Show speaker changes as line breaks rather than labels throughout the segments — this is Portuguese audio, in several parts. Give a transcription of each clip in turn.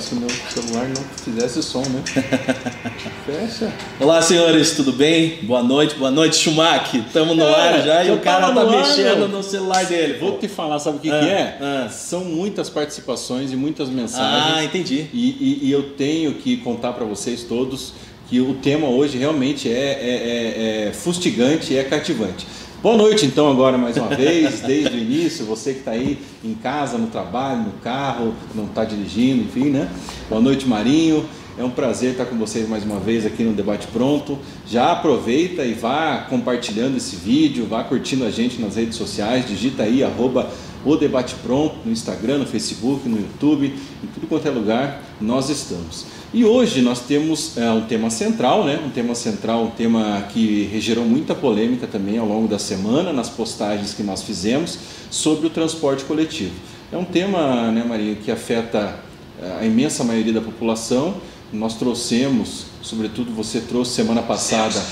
se meu celular não fizesse som, né? Fecha.
Olá, senhores, tudo bem? Boa noite, boa noite, Schumacher. Estamos no
É,
ar já e o cara tá
ar,
mexendo
meu.
no celular dele.
Vou
pô.
te falar, sabe o que,
Ah,
que é?
ah.
São muitas participações e muitas mensagens.
Ah, entendi.
E, e- e eu tenho que contar para vocês todos que o tema hoje realmente é, é- é- é fustigante e é cativante. Boa noite, então, agora mais uma vez, desde o início, você que está aí em casa, no trabalho, no carro, não está dirigindo, enfim, né? Boa noite, Marinho. É um prazer estar com vocês mais uma vez aqui no Debate Pronto. Já aproveita e vá compartilhando esse vídeo, vá curtindo a gente nas redes sociais, digita aí arroba o Debate Pronto no Instagram, no Facebook, no YouTube, em tudo quanto é lugar, nós estamos. E hoje nós temos é, um tema central, né? um tema central, um tema que gerou muita polêmica também ao longo da semana, nas postagens que nós fizemos, sobre o transporte coletivo. É um tema, né, Maria, que afeta é, a imensa maioria da população. Nós trouxemos, sobretudo você trouxe semana passada,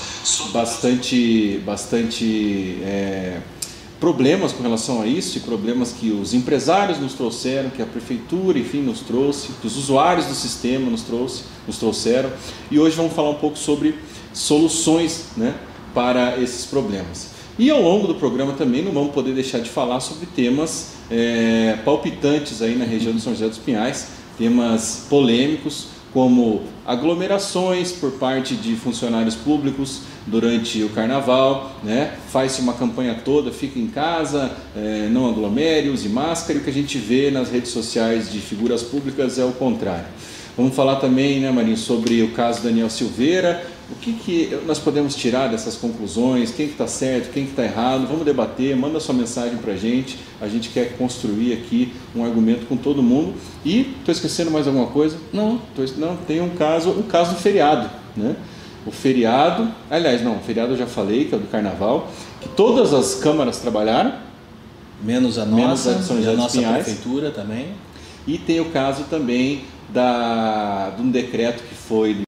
bastante, bastante é, problemas com relação a isso e problemas que os empresários nos trouxeram, que a prefeitura, enfim, nos trouxe, que os usuários do sistema nos trouxe, nos trouxeram. E hoje vamos falar um pouco sobre soluções, né, para esses problemas. E ao longo do programa também não vamos poder deixar de falar sobre temas é, palpitantes aí na região de São José dos Pinhais, temas polêmicos como aglomerações por parte de funcionários públicos durante o carnaval, né? faz-se uma campanha toda, fica em casa, eh, não aglomere, use máscara, e o que a gente vê nas redes sociais de figuras públicas é o contrário. Vamos falar também, né, Marinho, sobre o caso Daniel Silveira, o que, que nós podemos tirar dessas conclusões, quem que está certo, quem que está errado, vamos debater, manda sua mensagem para a gente, a gente quer construir aqui um argumento com todo mundo. E, estou esquecendo mais alguma coisa?
Não.
Tô não, tem um caso, um caso do feriado, né? O feriado, aliás, não, o feriado eu já falei, que é o do carnaval, que todas as câmaras trabalharam,
Menos a
Menos
nossa,
a de São
e a nossa
Pinhais.
prefeitura também.
e tem o caso também da, de um decreto que foi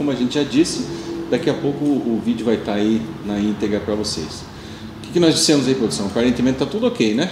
como a gente já disse, daqui a pouco o vídeo vai estar aí na íntegra para vocês. O que, que nós dissemos aí, produção? Aparentemente está tudo ok, né?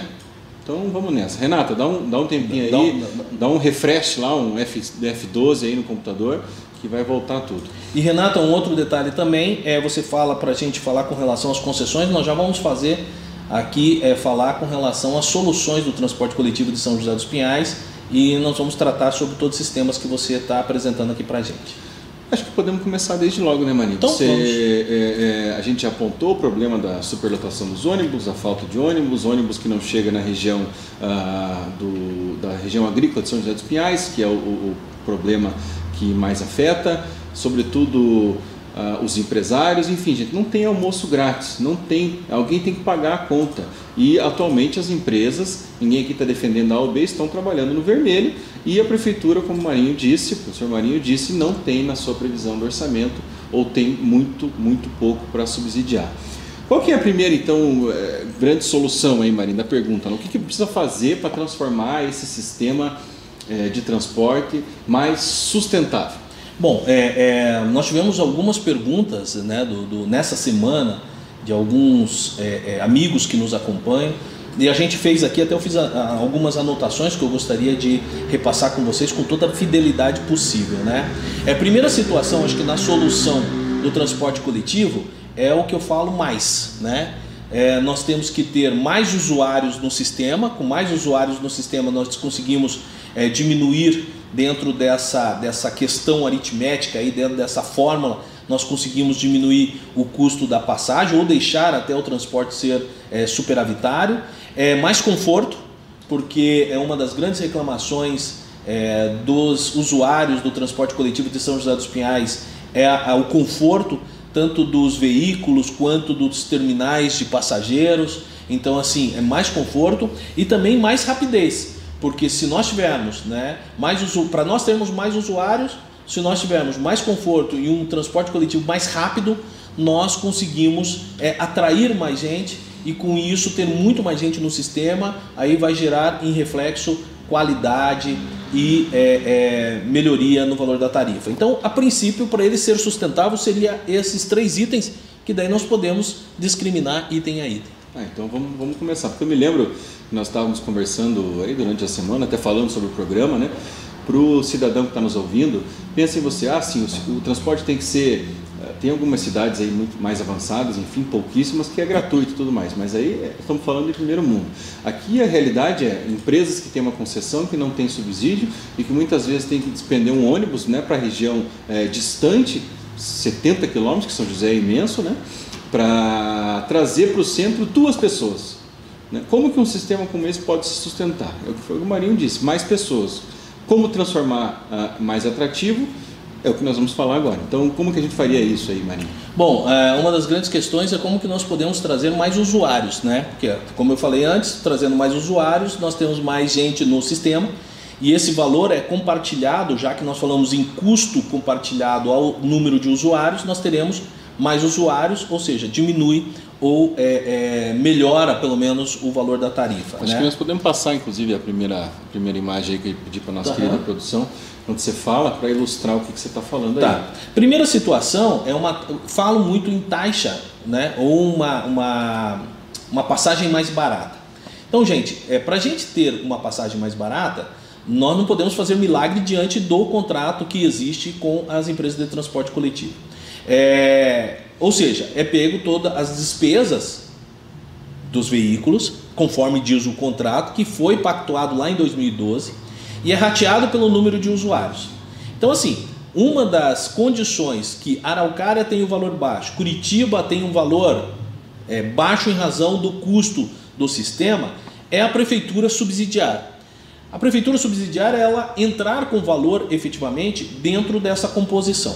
Então vamos nessa. Renata, dá um, dá um tempinho aí, dá um, dá um refresh lá, um F, F12 aí no computador, que vai voltar tudo.
E Renata, um outro detalhe também, é você fala para a gente falar com relação às concessões, nós já vamos fazer aqui é falar com relação às soluções do transporte coletivo de São José dos Pinhais e nós vamos tratar sobre todos os temas que você está apresentando aqui para a gente.
Acho que podemos começar desde logo, né, Maninho? Então, Você, é, é, a gente apontou o problema da superlotação dos ônibus, a falta de ônibus, ônibus que não chega na região ah, do, da região agrícola de São José dos Pinhais, que é o, o problema que mais afeta, sobretudo uh, os empresários, enfim, gente, não tem almoço grátis, não tem, alguém tem que pagar a conta. E atualmente as empresas, ninguém aqui está defendendo a AOB, estão trabalhando no vermelho e a prefeitura, como o Marinho disse, o professor Marinho disse, não tem na sua previsão do orçamento ou tem muito, muito pouco para subsidiar. Qual que é a primeira, então, eh, grande solução aí, Marinho, da pergunta? O que, que precisa fazer para transformar esse sistema eh, de transporte mais sustentável?
Bom, é, é, nós tivemos algumas perguntas né, do, do nessa semana de alguns é, é, amigos que nos acompanham e a gente fez aqui, até eu fiz a, a, algumas anotações que eu gostaria de repassar com vocês com toda a fidelidade possível. Né? É, primeira situação, acho que na solução do transporte coletivo, é o que eu falo mais. Né? É, nós temos que ter mais usuários no sistema, com mais usuários no sistema nós conseguimos é, diminuir dentro dessa, dessa questão aritmética, aí, dentro dessa fórmula, nós conseguimos diminuir o custo da passagem ou deixar até o transporte ser é, superavitário. É, mais conforto, porque é uma das grandes reclamações é, dos usuários do transporte coletivo de São José dos Pinhais é a, a, o conforto tanto dos veículos quanto dos terminais de passageiros. Então, assim, é mais conforto e também mais rapidez. Porque se nós tivermos, né, mais para nós termos mais usuários, se nós tivermos mais conforto e um transporte coletivo mais rápido, nós conseguimos é, atrair mais gente e com isso ter muito mais gente no sistema, aí vai gerar em reflexo qualidade e é, é, melhoria no valor da tarifa. Então, a princípio, para ele ser sustentável, seria esses três itens que daí nós podemos discriminar item a item.
Ah, então vamos, vamos começar, porque eu me lembro nós estávamos conversando aí durante a semana, até falando sobre o programa, né? Para o cidadão que está nos ouvindo, pense em você, ah, sim, o, o, transporte tem que ser. Eh, tem algumas cidades aí muito mais avançadas, enfim, pouquíssimas, que é gratuito e tudo mais, mas aí eh, estamos falando de primeiro mundo. Aqui a realidade é empresas que têm uma concessão que não tem subsídio e que muitas vezes tem que despender um ônibus né, para a região é, distante, 70 quilômetros, que São José é imenso, né, para trazer para o centro duas pessoas. Né? Como que um sistema como esse pode se sustentar? É o que o Marinho disse, mais pessoas. Como transformar uh, mais atrativo? É o que nós vamos falar agora. Então, como que a gente faria isso aí, Marinho?
Bom, é, uma das grandes questões é como que nós podemos trazer mais usuários, né? Porque, como eu falei antes, trazendo mais usuários, nós temos mais gente no sistema e esse valor é compartilhado, já que nós falamos em custo compartilhado ao número de usuários, nós teremos mais usuários, ou seja, diminui ou é, é, melhora pelo menos o valor da tarifa.
Acho
né?
que nós podemos passar, inclusive, a primeira, a primeira imagem aí que eu pedi para a nossa uhum. querida produção, quando você fala, para ilustrar o que, que você está falando
tá.
aí.
Primeira situação é uma. Falo muito em taxa, né? Ou uma, uma, uma passagem mais barata. Então, gente, é, para a gente ter uma passagem mais barata, nós não podemos fazer milagre diante do contrato que existe com as empresas de transporte coletivo. É, ou seja, é pego todas as despesas dos veículos, conforme diz o contrato, que foi pactuado lá em 2012, e é rateado pelo número de usuários. Então, assim, uma das condições que Araucária tem um valor baixo, Curitiba tem um valor é, baixo em razão do custo do sistema, é a prefeitura subsidiar. A prefeitura subsidiar ela entrar com valor efetivamente dentro dessa composição.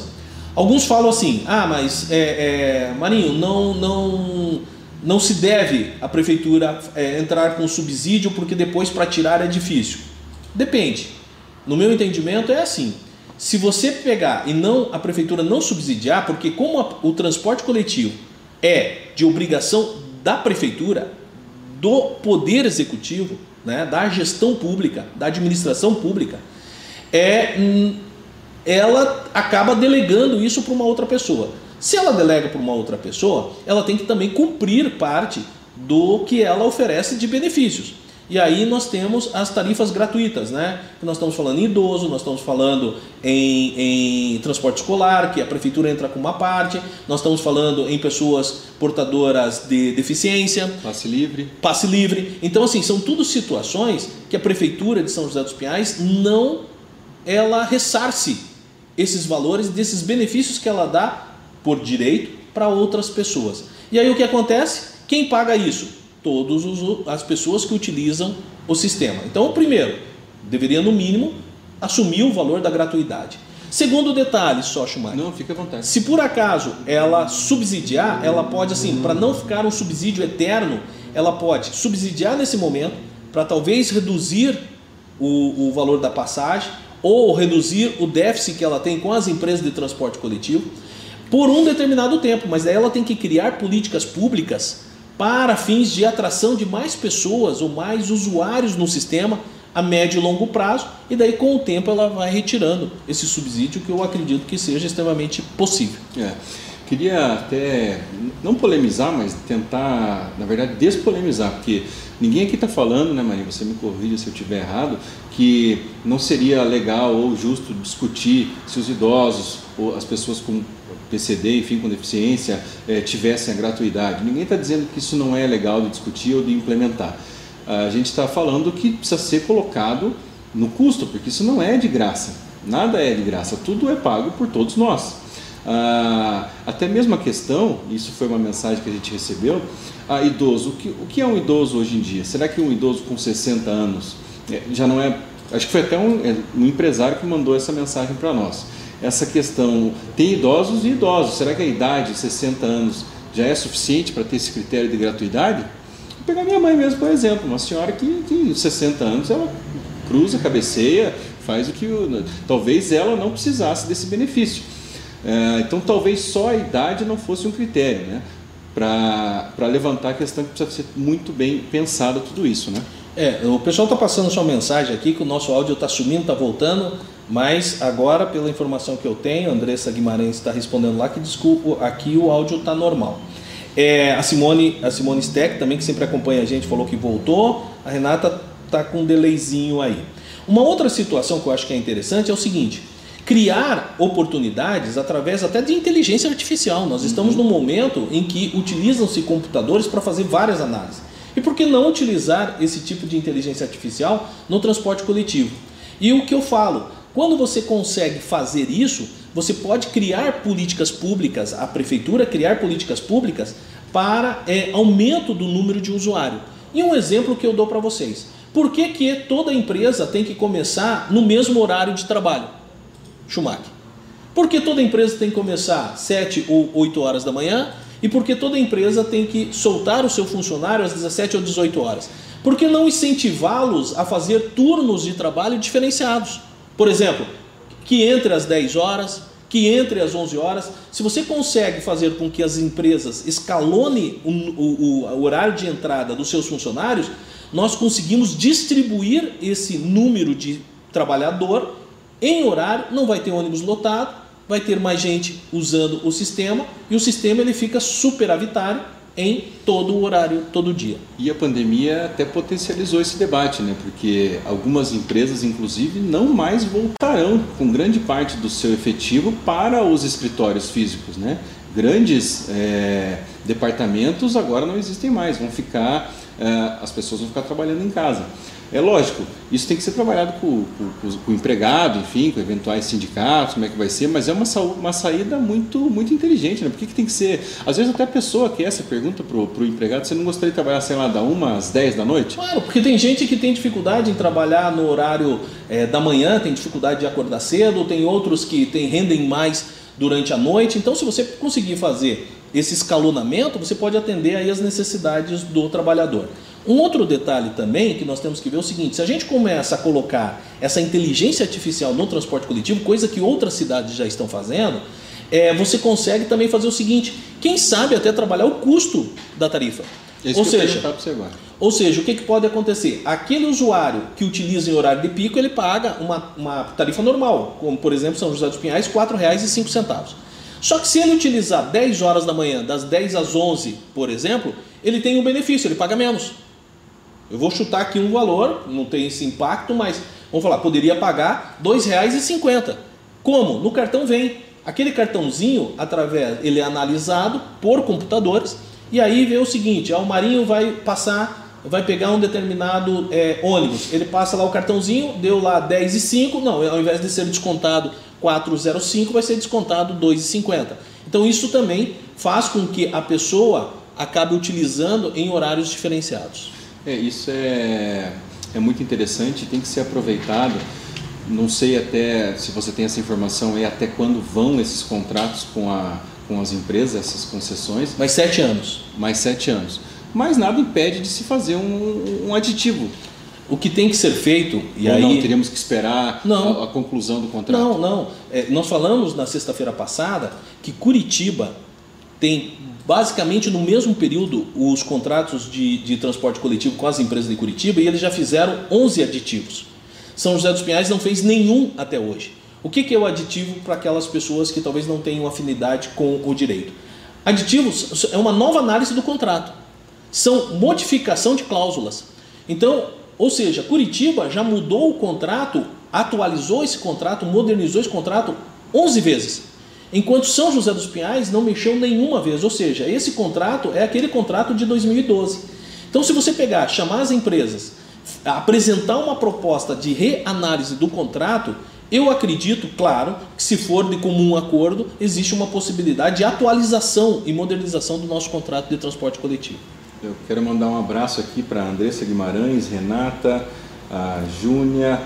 Alguns falam assim: ah, mas é, é, Marinho, não, não, não se deve a prefeitura é, entrar com subsídio porque depois para tirar é difícil. Depende. No meu entendimento é assim. Se você pegar e não a prefeitura não subsidiar, porque como a, o transporte coletivo é de obrigação da prefeitura, do poder executivo, né, da gestão pública, da administração pública, é hum, ela acaba delegando isso para uma outra pessoa. Se ela delega para uma outra pessoa, ela tem que também cumprir parte do que ela oferece de benefícios. E aí nós temos as tarifas gratuitas, né? Que nós estamos falando em idoso, nós estamos falando em, em, transporte escolar, que a prefeitura entra com uma parte, nós estamos falando em pessoas portadoras de deficiência.
Passe livre.
Passe livre. Então, assim, são tudo situações que a prefeitura de São José dos Pinhais não ela ressarce esses valores, desses benefícios que ela dá por direito para outras pessoas. E aí o que acontece? Quem paga isso? todas as pessoas que utilizam o sistema. Então, o primeiro, deveria no mínimo assumir o valor da gratuidade. Segundo detalhe, só Schumacher.
Não, fica à vontade.
Se por acaso ela subsidiar, ela pode assim, para não ficar um subsídio eterno, ela pode subsidiar nesse momento para talvez reduzir o, o valor da passagem ou reduzir o déficit que ela tem com as empresas de transporte coletivo por um determinado tempo, mas daí ela tem que criar políticas públicas para fins de atração de mais pessoas ou mais usuários no sistema a médio e longo prazo, e daí com o tempo ela vai retirando esse subsídio que eu acredito que seja extremamente possível.
É. Queria até não polemizar, mas tentar, na verdade, despolemizar, porque ninguém aqui está falando, né, Maria? Você me corrija se eu estiver errado, que não seria legal ou justo discutir se os idosos ou as pessoas com PCD, enfim, com deficiência, é, tivessem a gratuidade. Ninguém está dizendo que isso não é legal de discutir ou de implementar. A gente está falando que precisa ser colocado no custo, porque isso não é de graça. Nada é de graça, tudo é pago por todos nós. Ah, até mesmo a questão, isso foi uma mensagem que a gente recebeu, a idoso, o que, o que é um idoso hoje em dia? Será que um idoso com 60 anos é, já não é. Acho que foi até um, é, um empresário que mandou essa mensagem para nós essa questão. Tem idosos e idosos. Será que a idade, 60 anos, já é suficiente para ter esse critério de gratuidade? Vou pegar minha mãe mesmo, por exemplo, uma senhora que, que 60 anos ela cruza, cabeceia, faz o que talvez ela não precisasse desse benefício. É, então talvez só a idade não fosse um critério, né? Para levantar a questão que precisa ser muito bem pensado tudo isso, né?
É, o pessoal está passando sua mensagem aqui que o nosso áudio está sumindo, está voltando. Mas agora, pela informação que eu tenho, a Andressa Guimarães está respondendo lá que desculpa, aqui o áudio está normal. É, a Simone, a Simone Steck também que sempre acompanha a gente falou que voltou. A Renata está com um delayzinho aí. Uma outra situação que eu acho que é interessante é o seguinte: criar oportunidades através até de inteligência artificial. Nós estamos uhum. num momento em que utilizam-se computadores para fazer várias análises. E por que não utilizar esse tipo de inteligência artificial no transporte coletivo? E o que eu falo? Quando você consegue fazer isso, você pode criar políticas públicas, a prefeitura criar políticas públicas para é, aumento do número de usuário. E um exemplo que eu dou para vocês. Por que, que toda empresa tem que começar no mesmo horário de trabalho? Schumacher. Por que toda empresa tem que começar 7 ou 8 horas da manhã? E por que toda empresa tem que soltar o seu funcionário às 17 ou 18 horas? Por que não incentivá-los a fazer turnos de trabalho diferenciados? Por exemplo, que entre às 10 horas, que entre às 11 horas. Se você consegue fazer com que as empresas escalone o, o, o, horário de entrada dos seus funcionários, nós conseguimos distribuir esse número de trabalhador em horário, não vai ter ônibus lotado, vai ter mais gente usando o sistema e o sistema ele fica superavitário em todo o horário, todo dia.
E a pandemia até potencializou esse debate, né? Porque algumas empresas, inclusive, não mais voltarão com grande parte do seu efetivo para os escritórios físicos, né? Grandes é, departamentos agora não existem mais, vão ficar, é, as pessoas vão ficar trabalhando em casa. É lógico, isso tem que ser trabalhado com, com, com, o empregado, enfim, com eventuais sindicatos, como é que vai ser, mas é uma, uma saída muito, muito inteligente, né? Por que, que tem que ser. Às vezes até a pessoa que essa pergunta pro, pro empregado, você não gostaria de trabalhar, sei lá, da uma às 10 da noite?
Claro, porque tem gente que tem dificuldade em trabalhar no horário é, da manhã, tem dificuldade de acordar cedo, tem outros que tem, rendem mais durante a noite. Então, se você conseguir fazer esse escalonamento, você pode atender aí as necessidades do trabalhador. Um outro detalhe também que nós temos que ver é o seguinte: se a gente começa a colocar essa inteligência artificial no transporte coletivo, coisa que outras cidades já estão fazendo, é, você consegue também fazer o seguinte: quem sabe até trabalhar o custo da tarifa. Ou
que eu ia
seja, ou seja, o que, que pode acontecer? Aquele usuário que utiliza em horário de pico, ele paga uma, uma tarifa normal, como por exemplo São José dos Pinhais, R$ 4,05. Só que se ele utilizar 10 horas da manhã, das 10 às 11, por exemplo, ele tem um benefício, ele paga menos. Eu vou chutar aqui um valor, não tem esse impacto, mas vamos falar, poderia pagar R$ 2,50. Como? No cartão vem. Aquele cartãozinho, através, ele é analisado por computadores e aí vê o seguinte: ah, o Marinho vai passar, vai pegar um determinado é, ônibus. Ele passa lá o cartãozinho, deu lá 10 e 5, não, ao invés de ser descontado 4,05, vai ser descontado 2,50. Então isso também faz com que a pessoa acabe utilizando em horários diferenciados.
É, isso é, é muito interessante, tem que ser aproveitado. Não sei até se você tem essa informação e até quando vão esses contratos com, a, com as empresas, essas concessões.
Mais sete anos.
Mais sete anos. Mas nada impede de se fazer um, um aditivo.
O que tem que ser feito, e
Ou
aí.
não, teríamos que esperar
Não.
A, a conclusão do contrato.
Não, não. É, nós falamos na sexta-feira passada que Curitiba tem basicamente no mesmo período os contratos de, de transporte coletivo com as empresas de Curitiba e eles já fizeram 11 aditivos. São José dos Pinhais não fez nenhum até hoje. O que, que é o aditivo para aquelas pessoas que talvez não tenham afinidade com o direito? Aditivos é uma nova análise do contrato. São modificação de cláusulas. Então, ou seja, Curitiba já mudou o contrato, atualizou esse contrato, modernizou esse contrato 11 vezes. Enquanto São José dos Pinhais não mexeu nenhuma vez. Ou seja, esse contrato é aquele contrato de 2012. Então, se você pegar, chamar as empresas, apresentar uma proposta de reanálise do contrato, eu acredito, claro, que se for de comum acordo, existe uma possibilidade de atualização e modernização do nosso contrato de transporte coletivo.
Eu quero mandar um abraço aqui para Andressa Guimarães, Renata, a Júnia,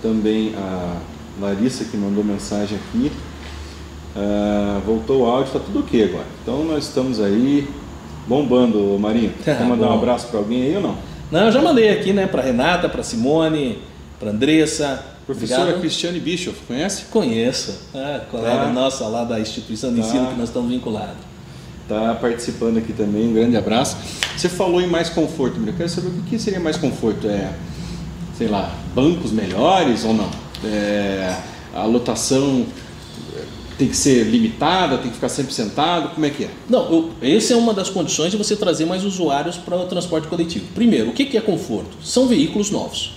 também a Larissa que mandou mensagem aqui. Ah, voltou o áudio, está tudo ok agora. Então nós estamos aí bombando, Marinho. Quer mandar um
Bom.
abraço para alguém aí ou não?
Não, eu já mandei aqui, né, para Renata, para Simone, para Andressa.
Professora
Obrigado.
Cristiane Bischoff, conhece?
Conheço, ah, colega
Tá.
nossa lá da instituição de
Tá.
ensino que nós estamos vinculados.
Está participando aqui também, um grande abraço. Você falou em mais conforto, eu quero saber o que seria mais conforto? É, sei lá, bancos melhores ou não? É, a lotação tem que ser limitada, tem que ficar sempre sentado, como é que é?
Não, eu, essa é uma das condições de você trazer mais usuários para o transporte coletivo. Primeiro, o que, que é conforto? São veículos novos,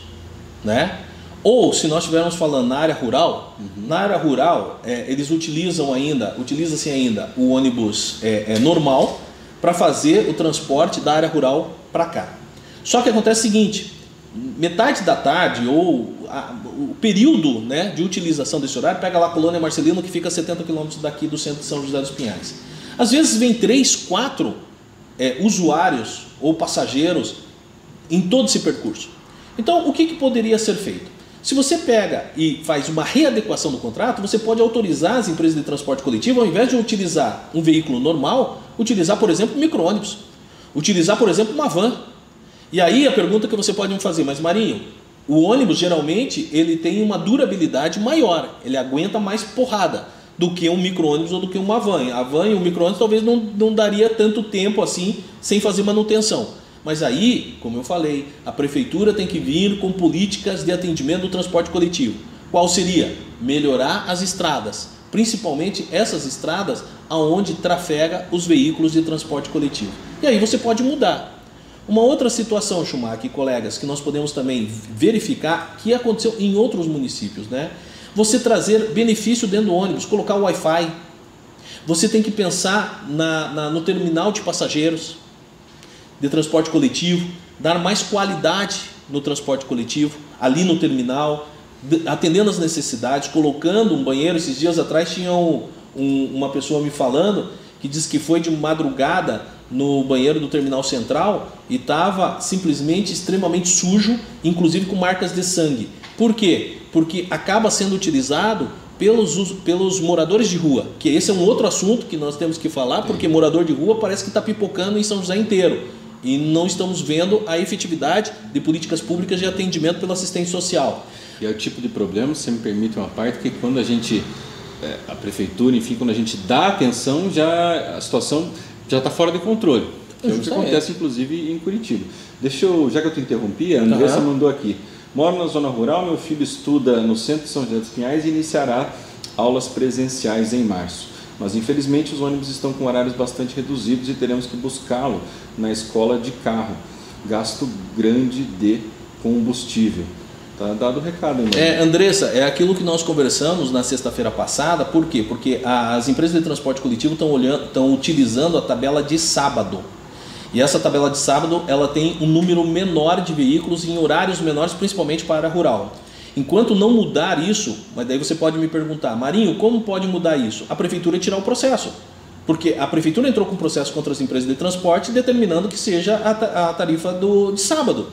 né? Ou se nós estivermos falando na área rural, na área rural é, eles utilizam ainda, utiliza-se ainda o ônibus é, é, normal para fazer o transporte da área rural para cá. Só que acontece o seguinte: metade da tarde ou a- o período né, de utilização desse horário, pega lá a colônia Marcelino que fica a 70 quilômetros daqui do centro de São José dos Pinhais. Às vezes vem três, quatro é, usuários ou passageiros em todo esse percurso. Então, o que, que poderia ser feito? Se você pega e faz uma readequação do contrato, você pode autorizar as empresas de transporte coletivo, ao invés de utilizar um veículo normal, utilizar, por exemplo, micro-ônibus. Utilizar, por exemplo, uma van. E aí a pergunta que você pode me fazer, mas Marinho, o ônibus geralmente ele tem uma durabilidade maior, ele aguenta mais porrada do que um micro-ônibus ou do que uma van. A van e o micro-ônibus talvez não, não daria tanto tempo assim sem fazer manutenção. Mas aí, como eu falei, a prefeitura tem que vir com políticas de atendimento do transporte coletivo. Qual seria? Melhorar as estradas, principalmente essas estradas aonde trafega os veículos de transporte coletivo. E aí você pode mudar. Uma outra situação, Schumacher e colegas, que nós podemos também verificar que aconteceu em outros municípios, né? Você trazer benefício dentro do ônibus, colocar o Wi-Fi. Você tem que pensar na, na- no terminal de passageiros de transporte coletivo, dar mais qualidade no transporte coletivo, ali no terminal, de- atendendo as necessidades, colocando um banheiro. Esses dias atrás tinha um- um- uma pessoa me falando que disse que foi de madrugada no banheiro do terminal central e estava simplesmente extremamente sujo, inclusive com marcas de sangue. Por quê? Porque acaba sendo utilizado pelos, pelos moradores de rua, que esse é um outro assunto que nós temos que falar, porque morador de rua parece que está pipocando em São José inteiro e não estamos vendo a efetividade de políticas públicas de atendimento pela assistência social.
E é o tipo de problema, se me permite uma parte, que quando a gente, é, a prefeitura, enfim, quando a gente dá atenção, já a situação já está fora de controle. Que é o que acontece, inclusive, em Curitiba. Deixa eu, já que eu te interrompi, a Andressa uhum. mandou aqui. Moro na zona rural, meu filho estuda no centro de São José dos Pinhais e iniciará aulas presenciais em março. Mas infelizmente os ônibus estão com horários bastante reduzidos e teremos que buscá-lo na escola de carro. Gasto grande de combustível. Tá dado o recado, hein,
É, Andressa, é aquilo que nós conversamos na sexta-feira passada, por quê? Porque as empresas de transporte coletivo estão olhando, estão utilizando a tabela de sábado. E essa tabela de sábado, ela tem um número menor de veículos em horários menores, principalmente para a rural. Enquanto não mudar isso, mas daí você pode me perguntar, Marinho, como pode mudar isso? A prefeitura tirar o processo. Porque a prefeitura entrou com processo contra as empresas de transporte determinando que seja a tarifa do, de sábado.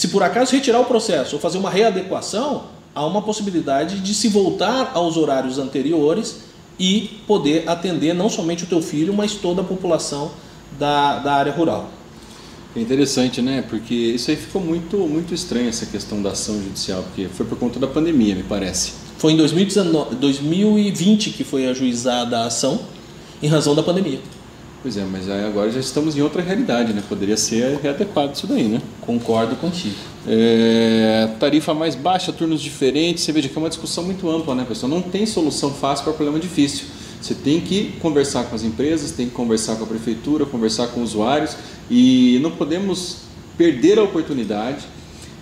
Se por acaso retirar o processo ou fazer uma readequação, há uma possibilidade de se voltar aos horários anteriores e poder atender não somente o teu filho, mas toda a população da, da área rural.
É interessante, né? Porque isso aí ficou muito, muito estranho, essa questão da ação judicial, porque foi por conta da pandemia, me parece.
Foi em 2019, 2020 que foi ajuizada a ação, em razão da pandemia.
Pois é, mas agora já estamos em outra realidade, né? Poderia ser readequado isso daí, né?
Concordo contigo.
É, tarifa mais baixa, turnos diferentes, você veja que é uma discussão muito ampla, né, pessoal? Não tem solução fácil para problema difícil. Você tem que conversar com as empresas, tem que conversar com a prefeitura, conversar com usuários e não podemos perder a oportunidade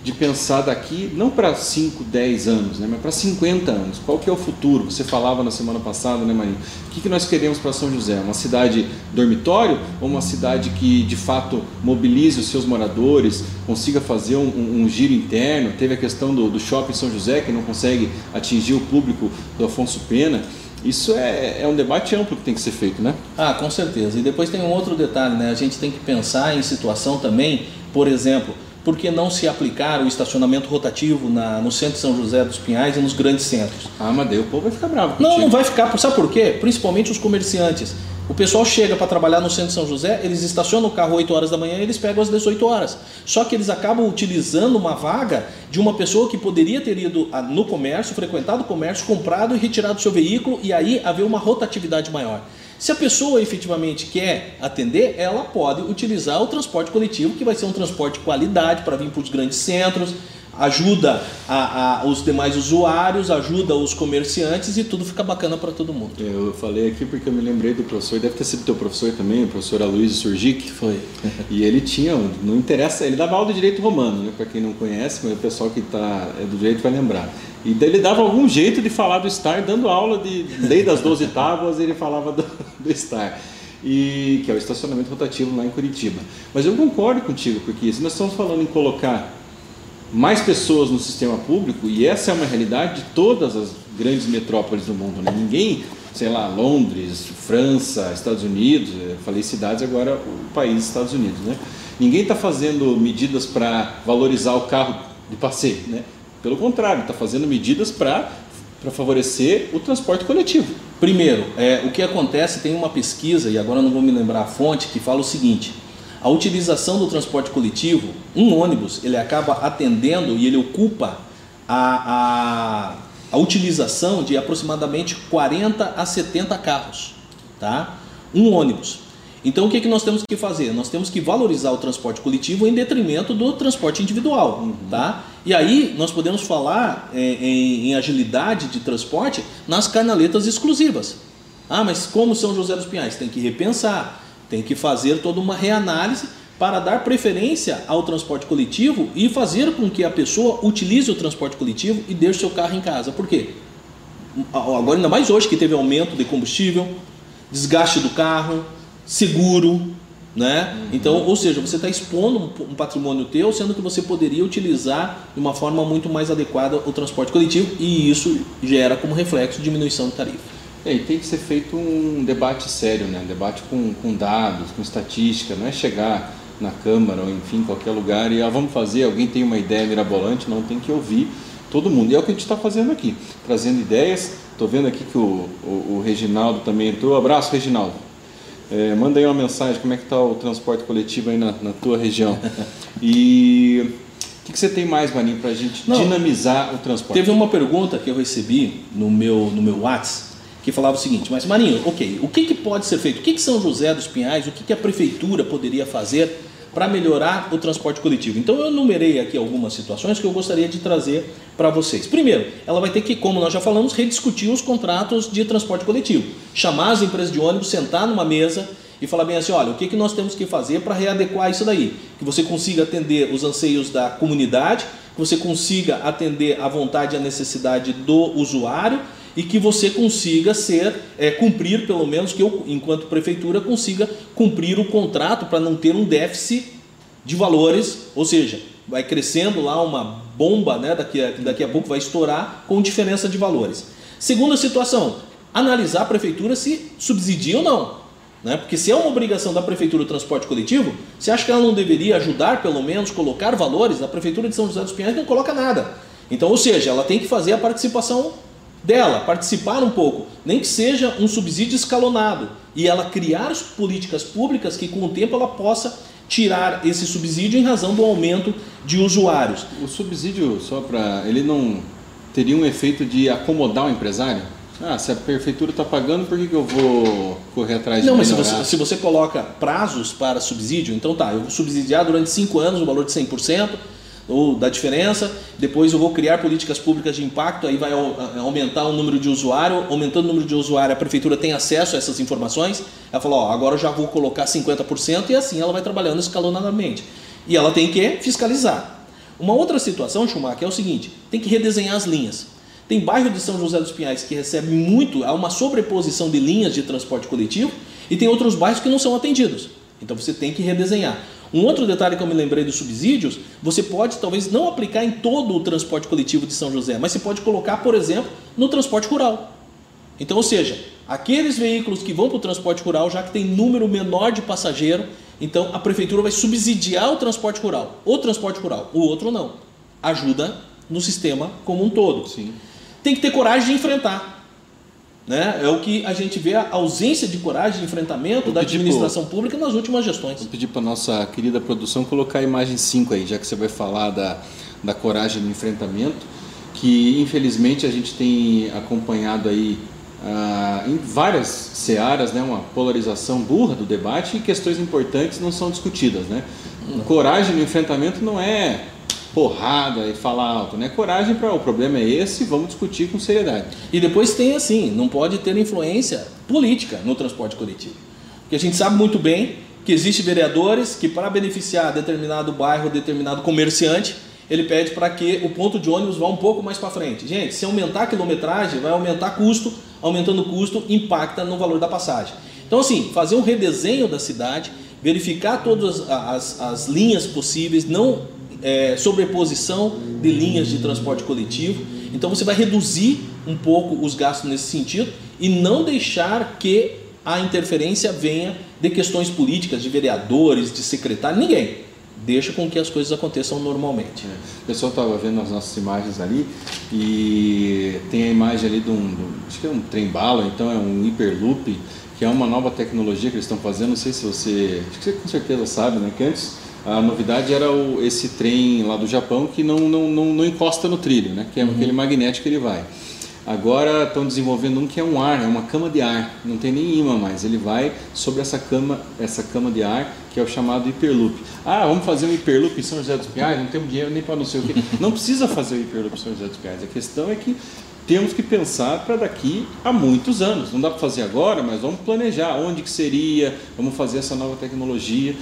de pensar daqui, não para 5, 10 anos, né, mas para 50 anos. Qual que é o futuro? Você falava na semana passada, né, Marinho? O que, que nós queremos para São José? Uma cidade dormitório ou uma cidade que de fato mobilize os seus moradores, consiga fazer um, um, um giro interno? Teve a questão do, do shopping São José, que não consegue atingir o público do Afonso Pena. Isso é, é um debate amplo que tem que ser feito, né?
Ah, com certeza. E depois tem um outro detalhe, né? A gente tem que pensar em situação também, por exemplo, por que não se aplicar o estacionamento rotativo na, no centro de São José dos Pinhais e nos grandes centros?
Ah, mas daí o povo vai ficar bravo.
Contigo. Não, não vai ficar. Sabe por quê? Principalmente os comerciantes. O pessoal chega para trabalhar no centro de São José, eles estacionam o carro 8 horas da manhã e eles pegam às 18 horas. Só que eles acabam utilizando uma vaga de uma pessoa que poderia ter ido no comércio, frequentado o comércio, comprado e retirado seu veículo e aí haver uma rotatividade maior. Se a pessoa efetivamente quer atender, ela pode utilizar o transporte coletivo, que vai ser um transporte de qualidade para vir para os grandes centros, ajuda a, a, os demais usuários, ajuda os comerciantes e tudo fica bacana para todo mundo.
Eu falei aqui porque eu me lembrei do professor, deve ter sido teu professor também, o professor Aloysio Surgic.
Foi.
e ele tinha, não interessa, ele dava aula de direito romano, né? para quem não conhece, mas o pessoal que está é do direito vai lembrar. E daí ele dava algum jeito de falar do estar, dando aula de lei das 12 tábuas, ele falava do, do estar. E que é o estacionamento rotativo lá em Curitiba. Mas eu concordo contigo, porque se nós estamos falando em colocar mais pessoas no sistema público, e essa é uma realidade de todas as grandes metrópoles do mundo, né? ninguém, sei lá, Londres, França, Estados Unidos, falei cidades, agora o país Estados Unidos, né? Ninguém está fazendo medidas para valorizar o carro de passeio, né? Pelo contrário, está fazendo medidas para favorecer o transporte coletivo.
Primeiro, é, o que acontece, tem uma pesquisa, e agora não vou me lembrar a fonte, que fala o seguinte: a utilização do transporte coletivo, um ônibus, ele acaba atendendo e ele ocupa a, a, a utilização de aproximadamente 40 a 70 carros. Tá? Um ônibus. Então o que, é que nós temos que fazer? Nós temos que valorizar o transporte coletivo em detrimento do transporte individual. Uhum. Tá? E aí nós podemos falar é, em, em, agilidade de transporte nas canaletas exclusivas. Ah, mas como São José dos Pinhais? Tem que repensar, tem que fazer toda uma reanálise para dar preferência ao transporte coletivo e fazer com que a pessoa utilize o transporte coletivo e deixe seu carro em casa. Por quê? Agora, ainda mais hoje que teve aumento de combustível, desgaste do carro, seguro, né? Uhum. Então, ou seja, você está expondo um patrimônio teu, sendo que você poderia utilizar de uma forma muito mais adequada o transporte coletivo e isso gera como reflexo diminuição de tarifa.
É, e tem que ser feito um debate sério, né? Um debate com, com dados, com estatística, não é chegar na Câmara ou enfim, qualquer lugar e ah, vamos fazer, alguém tem uma ideia mirabolante, não tem que ouvir todo mundo. E é o que a gente está fazendo aqui, trazendo ideias. Estou vendo aqui que o, o, o Reginaldo também entrou. Abraço, Reginaldo. É, manda aí uma mensagem, como é que está o transporte coletivo aí na, na tua região. E o que, que, você tem mais, Marinho, para a gente Não, dinamizar o transporte?
Teve uma pergunta que eu recebi no meu, no meu WhatsApp, que falava o seguinte: Mas Marinho, ok, o que, que pode ser feito? O que, que São José dos Pinhais, o que, que a prefeitura poderia fazer para melhorar o transporte coletivo? Então eu enumerei aqui algumas situações que eu gostaria de trazer para vocês. Primeiro, ela vai ter que, como nós já falamos, rediscutir os contratos de transporte coletivo, chamar as empresas de ônibus, sentar numa mesa e falar bem assim, olha, o que, que nós temos que fazer para readequar isso daí? Que você consiga atender os anseios da comunidade, que você consiga atender a vontade e a necessidade do usuário e que você consiga ser, é, cumprir pelo menos, que eu, enquanto prefeitura, consiga cumprir o contrato para não ter um déficit de valores, ou seja, vai crescendo lá uma bomba, né, daqui, a, daqui a pouco vai estourar com diferença de valores. Segunda situação, analisar a prefeitura se subsidia ou não. Né? Porque se é uma obrigação da Prefeitura o transporte coletivo, você acha que ela não deveria ajudar, pelo menos, colocar valores? A Prefeitura de São José dos Pinhais não coloca nada. Então, ou seja, ela tem que fazer a participação dela, participar um pouco, nem que seja um subsídio escalonado, e ela criar políticas públicas que com o tempo ela possa tirar esse subsídio em razão do aumento de usuários.
O subsídio, só para. ele não teria um efeito de acomodar o empresário? Ah, se a prefeitura está pagando, por que, que eu vou correr atrás
Não,
de
mas se você, se você coloca prazos para subsídio, então tá, eu vou subsidiar durante 5 anos o valor de 100%, ou da diferença, depois eu vou criar políticas públicas de impacto, aí vai au- aumentar o número de usuário, aumentando o número de usuário, a prefeitura tem acesso a essas informações, ela falou, ó, agora eu já vou colocar 50% e assim ela vai trabalhando escalonadamente. E ela tem que fiscalizar. Uma outra situação, Schumacher, é o seguinte, tem que redesenhar as linhas. Tem bairro de São José dos Pinhais que recebe muito, há uma sobreposição de linhas de transporte coletivo, e tem outros bairros que não são atendidos. Então você tem que redesenhar. Um outro detalhe que eu me lembrei dos subsídios, você pode talvez não aplicar em todo o transporte coletivo de São José, mas você pode colocar, por exemplo, no transporte rural. Então, ou seja, aqueles veículos que vão para o transporte rural, já que tem número menor de passageiro, então a prefeitura vai subsidiar o transporte rural. O transporte rural, o outro não. Ajuda no sistema como um todo.
Sim.
Tem que ter coragem de enfrentar. Né? É o que a gente vê a ausência de coragem de enfrentamento
Vou
da administração pública nas últimas gestões.
Vou pedir para nossa querida produção colocar a imagem 5 aí, já que você vai falar da, da coragem no enfrentamento, que infelizmente a gente tem acompanhado aí ah, em várias searas, né, uma polarização burra do debate e questões importantes não são discutidas, né? Coragem no enfrentamento não é porrada e falar alto, né? Coragem para o problema é esse, vamos discutir com seriedade.
E depois tem assim, não pode ter influência política no transporte coletivo. Porque a gente sabe muito bem que existem vereadores que para beneficiar determinado bairro, determinado comerciante, ele pede para que o ponto de ônibus vá um pouco mais para frente. Gente, se aumentar a quilometragem, vai aumentar custo, aumentando o custo, impacta no valor da passagem. Então assim, fazer um redesenho da cidade, verificar todas as, as linhas possíveis, não é, sobreposição de linhas de transporte coletivo. Então você vai reduzir um pouco os gastos nesse sentido e não deixar que a interferência venha de questões políticas, de vereadores, de secretário, ninguém. Deixa com que as coisas aconteçam normalmente.
O pessoal estava vendo as nossas imagens ali e tem a imagem ali de um, de um- acho que é um trem bala, então é um hiperloop, que é uma nova tecnologia que eles estão fazendo. Não sei se você, acho que você com certeza sabe, né? Que antes a novidade era o, esse trem lá do Japão que não, não, não, não encosta no trilho, né? Que é aquele magnético que ele vai. Agora estão desenvolvendo um que é um ar, é uma cama de ar, não tem nem imã mais. Ele vai sobre essa cama, essa cama de ar que é o chamado hiperloop. Ah, vamos fazer um hiperloop em São José dos Pinhais? Não temos dinheiro nem para não sei o quê. Não precisa fazer o hiperloop em São José dos Pinhais. A questão é que temos que pensar para daqui a muitos anos. Não dá para fazer agora, mas vamos planejar onde que seria, vamos fazer essa nova tecnologia,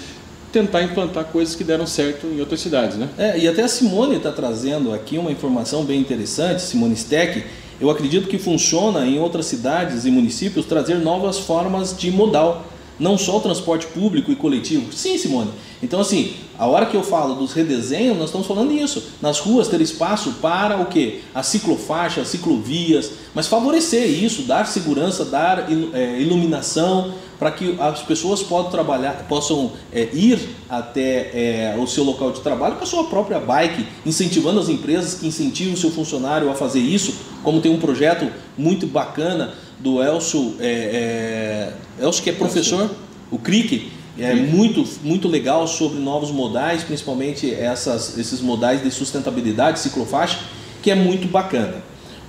tentar implantar coisas que deram certo em outras cidades, né?
É, e até a Simone está trazendo aqui uma informação bem interessante, Simone Steck. Eu acredito que funciona em outras cidades e municípios trazer novas formas de modal, não só o transporte público e coletivo. Sim, Simone. Então, assim, a hora que eu falo dos redesenhos, nós estamos falando disso. Nas ruas ter espaço para o quê? As ciclofaixas, ciclovias, mas favorecer isso, dar segurança, dar é, iluminação, para que as pessoas possam trabalhar, possam é, ir até é, o seu local de trabalho com a sua própria bike, incentivando as empresas que incentivam o seu funcionário a fazer isso, como tem um projeto muito bacana do Elcio, é, é, Elcio que é professor, o CRIC, é muito, muito legal sobre novos modais, principalmente essas, esses modais de sustentabilidade, ciclofaixa, que é muito bacana.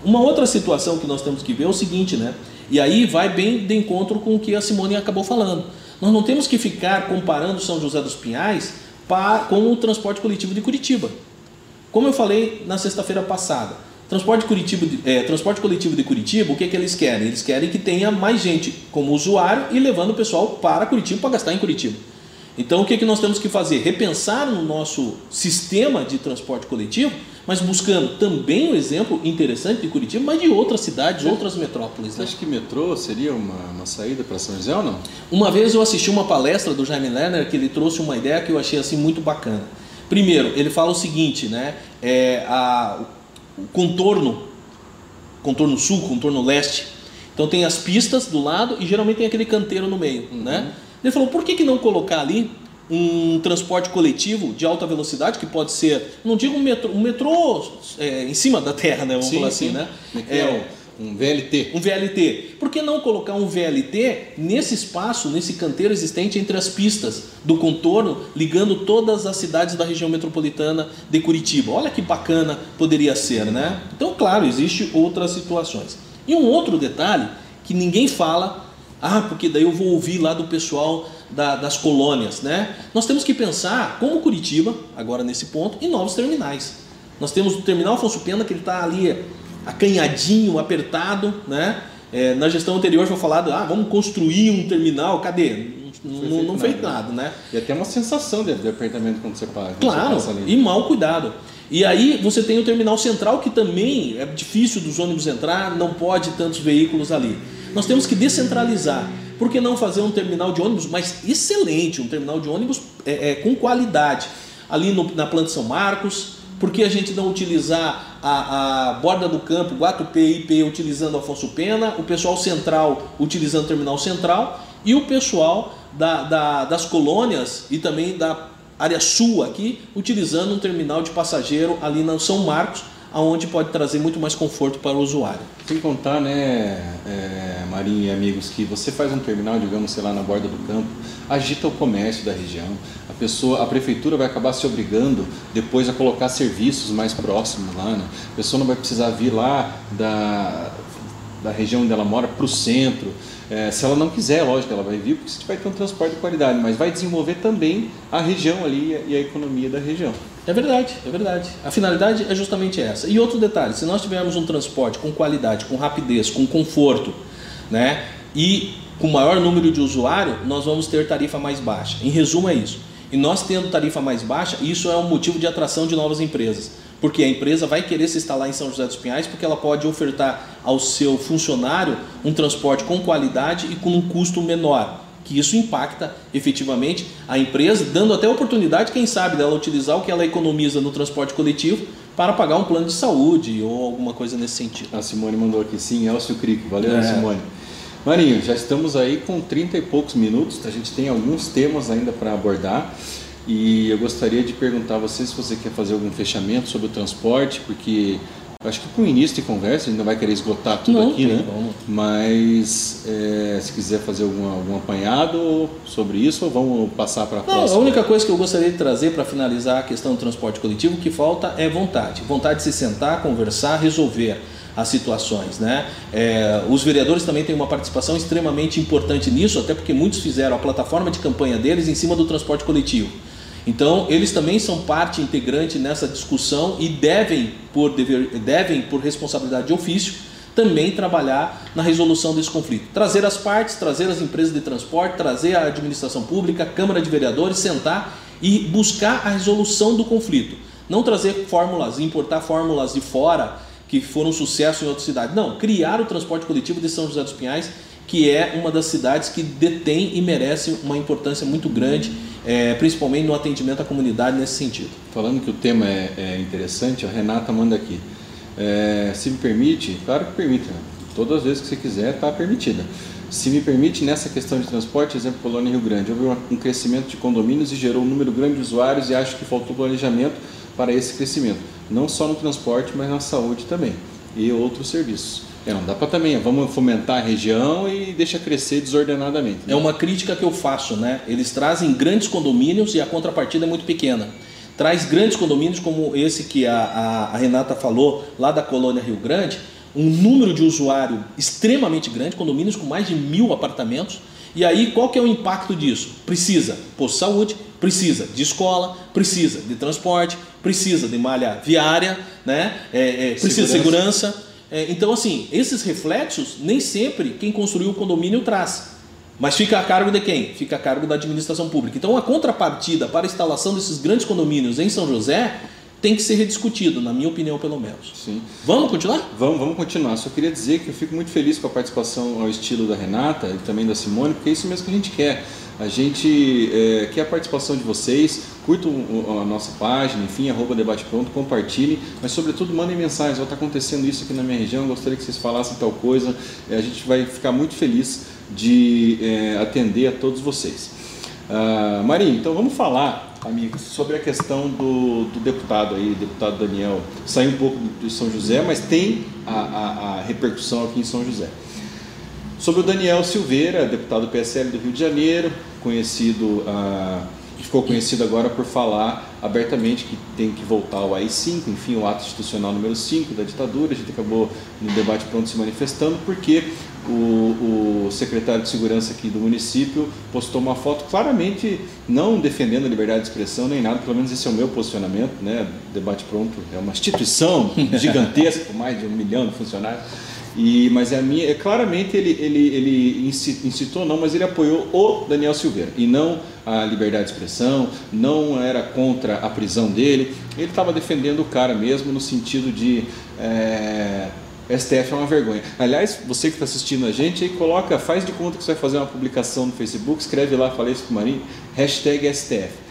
Uma outra situação que nós temos que ver é o seguinte, né? E aí vai bem de encontro com o que a Simone acabou falando. Nós não temos que ficar comparando São José dos Pinhais com o transporte coletivo de Curitiba. Como eu falei na sexta-feira passada, transporte, Curitiba, é, transporte coletivo de Curitiba, o que, é que eles querem? Eles querem que tenha mais gente como usuário e levando o pessoal para Curitiba para gastar em Curitiba. Então o que, é que nós temos que fazer? Repensar no nosso sistema de transporte coletivo, mas buscando também o um exemplo interessante de Curitiba, mas de outras cidades, é. outras metrópoles.
Você né? acha que metrô seria uma, uma saída para São José ou não?
Uma vez eu assisti uma palestra do Jaime Lerner que ele trouxe uma ideia que eu achei assim muito bacana. Primeiro, ele fala o seguinte, né? É, a, o contorno, contorno sul, contorno leste. Então tem as pistas do lado e geralmente tem aquele canteiro no meio, uhum. né? Ele falou: por que, que não colocar ali um transporte coletivo de alta velocidade, que pode ser, não digo um metrô, um metrô é, em cima da terra, né? Vamos sim, falar assim, sim. né?
É, é, um VLT.
Um VLT. Por que não colocar um VLT nesse espaço, nesse canteiro existente entre as pistas do contorno, ligando todas as cidades da região metropolitana de Curitiba? Olha que bacana poderia ser, né? Então, claro, existem outras situações. E um outro detalhe que ninguém fala ah, porque daí eu vou ouvir lá do pessoal da, das colônias, né? Nós temos que pensar como Curitiba, agora nesse ponto, em novos terminais. Nós temos o terminal Afonso Pena, que ele está ali acanhadinho, apertado, né? É, na gestão anterior foi falado, ah, vamos construir um terminal, cadê? Não, não fez nada, né?
E até uma sensação de, de apertamento quando você passa.
Claro,
você
e mal cuidado. E aí você tem o terminal central que também é difícil dos ônibus entrar, não pode tantos veículos ali. Nós temos que descentralizar. Por que não fazer um terminal de ônibus mais excelente, um terminal de ônibus é, é, com qualidade? Ali no, na Planta São Marcos, por que a gente não utilizar a, a borda do campo, Guatupê e IP utilizando Afonso Pena, o pessoal central utilizando o terminal central e o pessoal da, da, das colônias e também da área sul aqui utilizando um terminal de passageiro ali na São Marcos, aonde pode trazer muito mais conforto para o usuário.
Sem contar, né, é, Marinho e amigos, que você faz um terminal, digamos, sei lá, na borda do campo, agita o comércio da região. A pessoa, a prefeitura vai acabar se obrigando depois a colocar serviços mais próximos lá. Né? A pessoa não vai precisar vir lá da, da região onde ela mora para o centro. É, se ela não quiser, lógico, ela vai vir porque você vai ter um transporte de qualidade, mas vai desenvolver também a região ali e a economia da região.
É verdade, é verdade. A finalidade é justamente essa. E outro detalhe, se nós tivermos um transporte com qualidade, com rapidez, com conforto, né, e com maior número de usuário, nós vamos ter tarifa mais baixa. Em resumo é isso. E nós tendo tarifa mais baixa, isso é um motivo de atração de novas empresas. Porque a empresa vai querer se instalar em São José dos Pinhais porque ela pode ofertar ao seu funcionário um transporte com qualidade e com um custo menor. Que isso impacta efetivamente a empresa, dando até a oportunidade, quem sabe, dela utilizar o que ela economiza no transporte coletivo para pagar um plano de saúde ou alguma coisa nesse sentido.
A Simone mandou aqui sim, Elcio Crico. Valeu, é. Simone. Marinho, já estamos aí com 30 e poucos minutos, a gente tem alguns temas ainda para abordar. E eu gostaria de perguntar a você se você quer fazer algum fechamento sobre o transporte, porque acho que para o início de conversa a gente não vai querer esgotar tudo não, aqui, né? Vamos. Mas é, se quiser fazer algum, algum apanhado sobre isso, ou vamos passar para a próxima?
A única coisa que eu gostaria de trazer para finalizar a questão do transporte coletivo, que falta é vontade. Vontade de se sentar, conversar, resolver as situações. Né? É, os vereadores também têm uma participação extremamente importante nisso, até porque muitos fizeram a plataforma de campanha deles em cima do transporte coletivo. Então, eles também são parte integrante nessa discussão e devem, por, dever, devem, por responsabilidade de ofício, também trabalhar na resolução desse conflito. Trazer as partes, trazer as empresas de transporte, trazer a administração pública, a Câmara de Vereadores, sentar e buscar a resolução do conflito. Não trazer fórmulas, importar fórmulas de fora que foram um sucesso em outras cidades. Não, criar o transporte coletivo de São José dos Pinhais, que é uma das cidades que detém e merece uma importância muito grande é, principalmente no atendimento à comunidade nesse sentido.
Falando que o tema é, é interessante, a Renata manda aqui. É, se me permite, claro que permite, né? todas as vezes que você quiser está permitida. Se me permite, nessa questão de transporte, exemplo, Colônia Rio Grande, houve um crescimento de condomínios e gerou um número grande de usuários e acho que faltou planejamento para esse crescimento, não só no transporte, mas na saúde também e outros serviços. É, não dá para também, vamos fomentar a região e deixa crescer desordenadamente.
Né? É uma crítica que eu faço, né? Eles trazem grandes condomínios e a contrapartida é muito pequena. Traz grandes condomínios como esse que a, a, a Renata falou, lá da colônia Rio Grande, um número de usuário extremamente grande, condomínios com mais de mil apartamentos. E aí, qual que é o impacto disso? Precisa posto de saúde, precisa de escola, precisa de transporte, precisa de malha viária, né? É, é, precisa de segurança. É, então, assim, esses reflexos nem sempre quem construiu o condomínio traz. Mas fica a cargo de quem? Fica a cargo da administração pública. Então, a contrapartida para a instalação desses grandes condomínios em São José tem que ser rediscutido, na minha opinião, pelo menos.
Sim.
Vamos continuar?
Vamos, vamos continuar. Só queria dizer que eu fico muito feliz com a participação ao estilo da Renata e também da Simone, porque é isso mesmo que a gente quer. A gente é, quer a participação de vocês, curtam a nossa página, enfim, arroba debate pronto, compartilhem, mas sobretudo mandem mensagens, está acontecendo isso aqui na minha região, gostaria que vocês falassem tal coisa, é, a gente vai ficar muito feliz de é, atender a todos vocês. Uh, então vamos falar, amigos, sobre a questão do, do, deputado aí, deputado Daniel, saiu um pouco de São José, mas tem a, a, a repercussão aqui em São José. Sobre o Daniel Silveira, deputado do PSL do Rio de Janeiro, conhecido, ah, ficou conhecido agora por falar abertamente que tem que voltar ao AI-5, enfim, o ato institucional número 5 da ditadura. A gente acabou no debate pronto se manifestando porque o, o, secretário de segurança aqui do município postou uma foto claramente não defendendo a liberdade de expressão nem nada, pelo menos esse é o meu posicionamento, né? Debate pronto é uma instituição gigantesca com mais de um milhão de funcionários e, mas é a minha, é, claramente ele, ele, ele incitou, não, mas ele apoiou o Daniel Silveira. E não a liberdade de expressão, não era contra a prisão dele, ele estava defendendo o cara mesmo no sentido de é, STF é uma vergonha. Aliás, você que está assistindo a gente, aí coloca, faz de conta que você vai fazer uma publicação no Facebook, escreve lá, falei isso com o Marinho, hashtag STF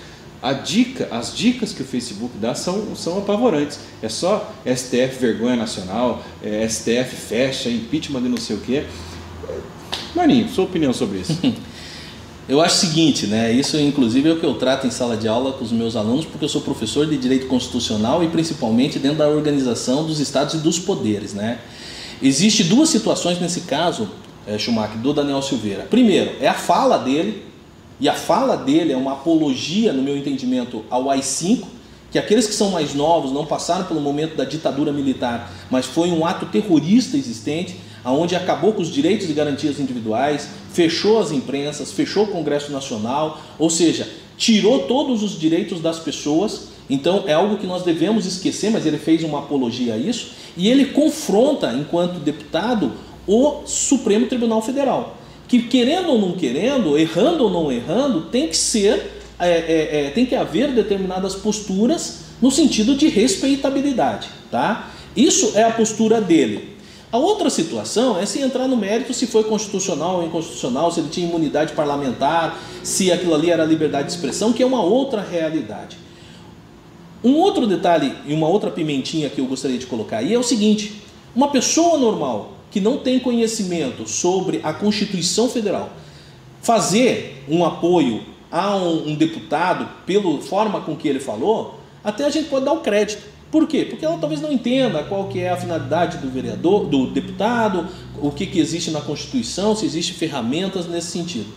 dica, as dicas que o Facebook dá são, são apavorantes. É só STF vergonha nacional, é, STF fecha, impeachment de não sei o quê. Marinho, sua opinião sobre isso?
Eu acho o seguinte, né? Isso inclusive é o que eu trato em sala de aula com os meus alunos, porque eu sou professor de direito constitucional e principalmente dentro da organização dos estados e dos poderes, né? Existe duas situações nesse caso, é, Schumacher, do Daniel Silveira. Primeiro, é a fala dele e a fala dele é uma apologia, no meu entendimento, ao AI-5, que aqueles que são mais novos não passaram pelo momento da ditadura militar, mas foi um ato terrorista existente, aonde acabou com os direitos e garantias individuais, fechou as imprensas, fechou o Congresso Nacional, ou seja, tirou todos os direitos das pessoas. Então é algo que nós devemos esquecer, mas ele fez uma apologia a isso e ele confronta, enquanto deputado, o Supremo Tribunal Federal que querendo ou não querendo, errando ou não errando, tem que ser, é, é, é, tem que haver determinadas posturas no sentido de respeitabilidade, tá? Isso é a postura dele. A outra situação é se entrar no mérito se foi constitucional ou inconstitucional, se ele tinha imunidade parlamentar, se aquilo ali era liberdade de expressão, que é uma outra realidade. Um outro detalhe e uma outra pimentinha que eu gostaria de colocar aí é o seguinte: uma pessoa normal que não tem conhecimento sobre a Constituição Federal fazer um apoio a um, um deputado pela forma com que ele falou, até a gente pode dar o crédito. Por quê? Porque ela talvez não entenda qual que é a finalidade do vereador, do deputado, o que, que existe na Constituição, se existem ferramentas nesse sentido.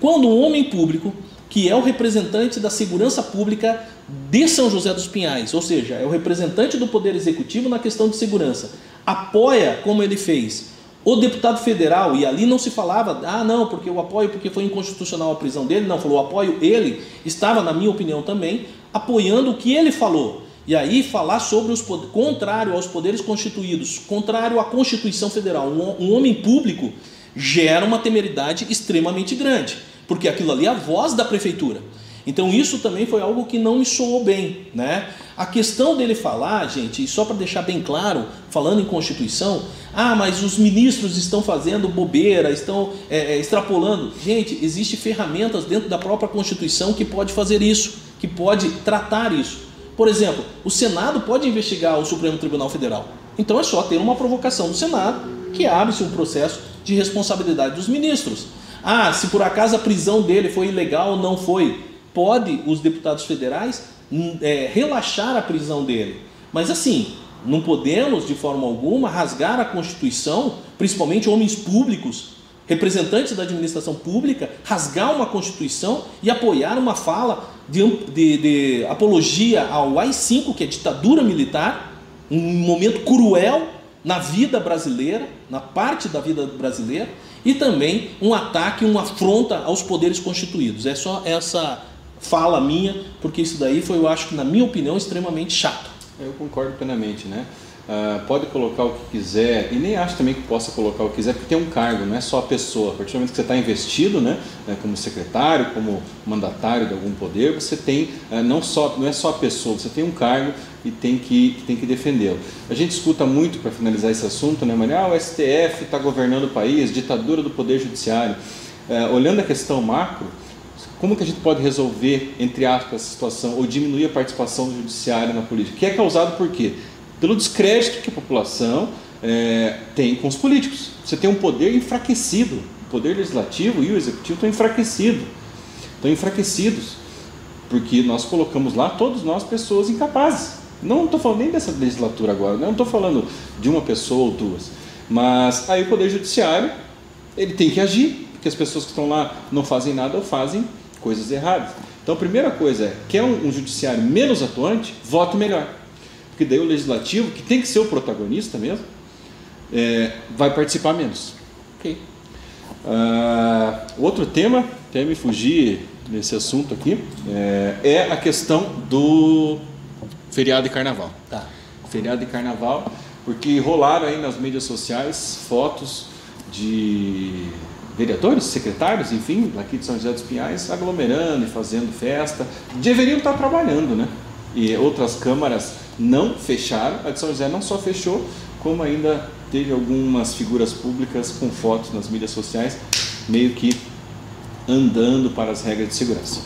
Quando um homem público, que é o representante da segurança pública de São José dos Pinhais, ou seja, é o representante do Poder Executivo na questão de segurança, apoia como ele fez o deputado federal, e ali não se falava, ah, não, porque eu apoio porque foi inconstitucional a prisão dele, não, falou, apoio ele, estava, na minha opinião também, apoiando o que ele falou. E aí falar sobre os poderes, contrário aos poderes constituídos, contrário à Constituição Federal, um, um homem público gera uma temeridade extremamente grande, porque aquilo ali é a voz da prefeitura. Então isso também foi algo que não me soou bem, né? A questão dele falar, gente, e só para deixar bem claro, falando em Constituição, ah, mas os ministros estão fazendo bobeira, estão é, é, extrapolando. Gente, existem ferramentas dentro da própria Constituição que pode fazer isso, que pode tratar isso. Por exemplo, o Senado pode investigar o Supremo Tribunal Federal. Então é só ter uma provocação do Senado que abre-se um processo de responsabilidade dos ministros. Ah, se por acaso a prisão dele foi ilegal ou não foi, pode os deputados federais hum, é, relaxar a prisão dele. Mas assim, não podemos de forma alguma rasgar a Constituição, principalmente homens públicos, representantes da administração pública, rasgar uma Constituição e apoiar uma fala de, de, de apologia ao AI-5, que é ditadura militar, um momento cruel, na vida brasileira, na parte da vida brasileira, e também um ataque, uma afronta aos poderes constituídos. É só essa fala minha, porque isso daí foi, eu acho que, na minha opinião, extremamente chato.
Eu concordo plenamente, né? Uh, pode colocar o que quiser, e nem acho também que possa colocar o que quiser, porque tem um cargo, não é só a pessoa. A partir do momento que você está investido, né, né, como secretário, como mandatário de algum poder, você tem, uh, não, só, não é só a pessoa, você tem um cargo e tem que, tem que defendê-lo. A gente escuta muito, para finalizar esse assunto, né, mas, ah, o STF está governando o país, ditadura do Poder Judiciário. Uh, olhando a questão macro, como que a gente pode resolver, entre aspas, essa situação, ou diminuir a participação do judiciário na política? Que é causado por quê? pelo descrédito que a população é, tem com os políticos. Você tem um poder enfraquecido, o poder legislativo e o executivo estão enfraquecidos, estão enfraquecidos, porque nós colocamos lá todos nós pessoas incapazes. Não estou falando nem dessa legislatura agora, não estou falando de uma pessoa ou duas, mas aí o poder judiciário ele tem que agir, porque as pessoas que estão lá não fazem nada ou fazem coisas erradas. Então a primeira coisa é, quer um, um judiciário menos atuante, vote melhor porque daí o legislativo, que tem que ser o protagonista mesmo, é, vai participar menos. Ok. Uh, outro tema, até me fugir nesse assunto aqui, é, é, a questão do feriado de carnaval.
Tá.
Feriado de carnaval, porque rolaram aí nas mídias sociais fotos de vereadores, secretários, enfim, aqui de São José dos Pinhais, aglomerando e fazendo festa. Deveriam estar trabalhando, né? E outras câmaras não fecharam. A de São José não só fechou, como ainda teve algumas figuras públicas com fotos nas mídias sociais, meio que andando para as regras de segurança.